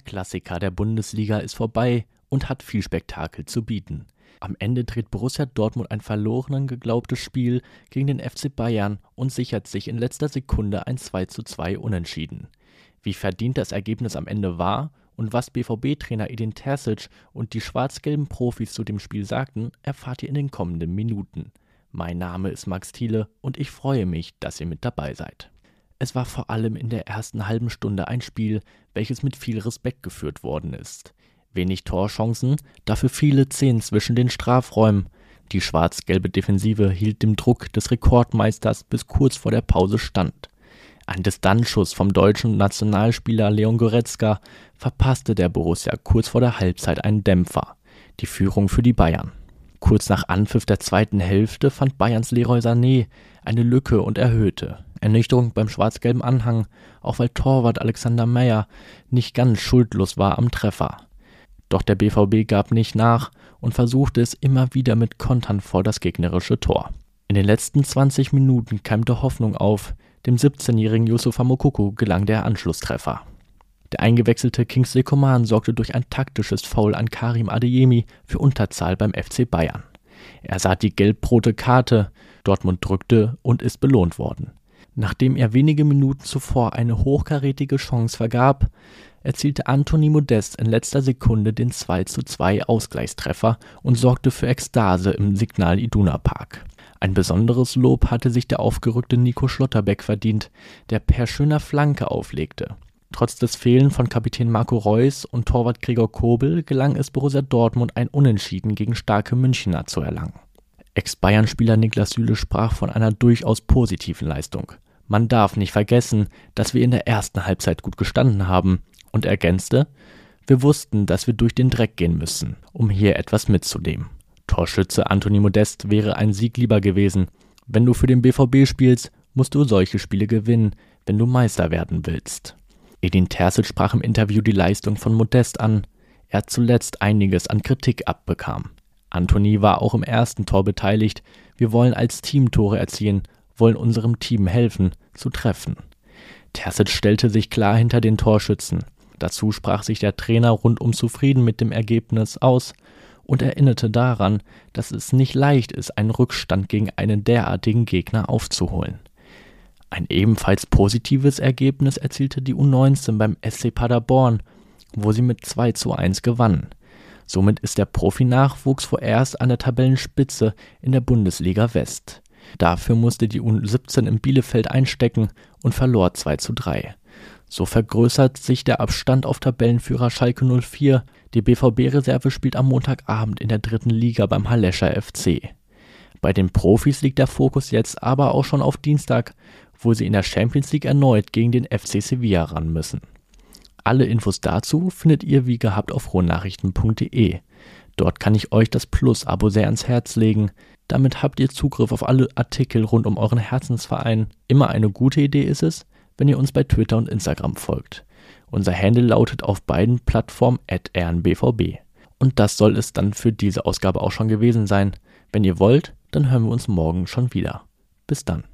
Klassiker der Bundesliga ist vorbei und hat viel Spektakel zu bieten. Am Ende dreht Borussia Dortmund ein verloren geglaubtes Spiel gegen den FC Bayern und sichert sich in letzter Sekunde ein 2:2 Unentschieden. Wie verdient das Ergebnis am Ende war und was BVB-Trainer Edin Terzic und die schwarz-gelben Profis zu dem Spiel sagten, erfahrt ihr in den kommenden Minuten. Mein Name ist Max Thiele und ich freue mich, dass ihr mit dabei seid. Es war vor allem in der ersten halben Stunde ein Spiel, welches mit viel Respekt geführt worden ist. Wenig Torchancen, dafür viele Zehn zwischen den Strafräumen. Die schwarz-gelbe Defensive hielt dem Druck des Rekordmeisters bis kurz vor der Pause stand. Ein Distanzschuss vom deutschen Nationalspieler Leon Goretzka verpasste der Borussia kurz vor der Halbzeit einen Dämpfer. Die Führung für die Bayern. Kurz nach Anpfiff der zweiten Hälfte fand Bayerns Leroy Sané eine Lücke und erhöhte. Ernüchterung beim schwarz-gelben Anhang, auch weil Torwart Alexander Meyer nicht ganz schuldlos war am Treffer. Doch der BVB gab nicht nach und versuchte es immer wieder mit Kontern vor das gegnerische Tor. In den letzten 20 Minuten keimte Hoffnung auf, dem 17-jährigen Yusufa Mokoko gelang der Anschlusstreffer. Der eingewechselte Kingsley Coman sorgte durch ein taktisches Foul an Karim Adeyemi für Unterzahl beim FC Bayern. Er sah die gelb-rote Karte, Dortmund drückte und ist belohnt worden. Nachdem er wenige Minuten zuvor eine hochkarätige Chance vergab, erzielte Anthony Modest in letzter Sekunde den 2:2 Ausgleichstreffer und sorgte für Ekstase im Signal Iduna Park. Ein besonderes Lob hatte sich der aufgerückte Nico Schlotterbeck verdient, der per schöner Flanke auflegte. Trotz des Fehlen von Kapitän Marco Reus und Torwart Gregor Kobel gelang es Borussia Dortmund ein Unentschieden gegen starke Münchner zu erlangen. Ex-Bayern-Spieler Niklas Süle sprach von einer durchaus positiven Leistung. Man darf nicht vergessen, dass wir in der ersten Halbzeit gut gestanden haben und ergänzte, wir wussten, dass wir durch den Dreck gehen müssen, um hier etwas mitzunehmen. Torschütze Anthony Modest wäre ein Sieg lieber gewesen. Wenn du für den BVB spielst, musst du solche Spiele gewinnen, wenn du Meister werden willst. Edin Terzic sprach im Interview die Leistung von Modest an. Er zuletzt einiges an Kritik abbekam. Anthony war auch im ersten Tor beteiligt. Wir wollen als Team Tore erzielen, wollen unserem Team helfen, zu treffen. Terzic stellte sich klar hinter den Torschützen. Dazu sprach sich der Trainer rundum zufrieden mit dem Ergebnis aus und erinnerte daran, dass es nicht leicht ist, einen Rückstand gegen einen derartigen Gegner aufzuholen. Ein ebenfalls positives Ergebnis erzielte die U19 beim SC Paderborn, wo sie mit 2 zu 1 gewannen. Somit ist der Profi-Nachwuchs vorerst an der Tabellenspitze in der Bundesliga West. Dafür musste die U17 in Bielefeld einstecken und verlor 2 zu 3. So vergrößert sich der Abstand auf Tabellenführer Schalke 04. Die BVB-Reserve spielt am Montagabend in der dritten Liga beim Hallescher FC. Bei den Profis liegt der Fokus jetzt aber auch schon auf Dienstag, wo sie in der Champions League erneut gegen den FC Sevilla ran müssen. Alle Infos dazu findet ihr wie gehabt auf rohnachrichten.de. Dort kann ich euch das Plus-Abo sehr ans Herz legen. Damit habt ihr Zugriff auf alle Artikel rund um euren Herzensverein. Immer eine gute Idee ist es, wenn ihr uns bei Twitter und Instagram folgt. Unser Handle lautet auf beiden Plattformen rnbvb. Und das soll es dann für diese Ausgabe auch schon gewesen sein. Wenn ihr wollt, dann hören wir uns morgen schon wieder. Bis dann.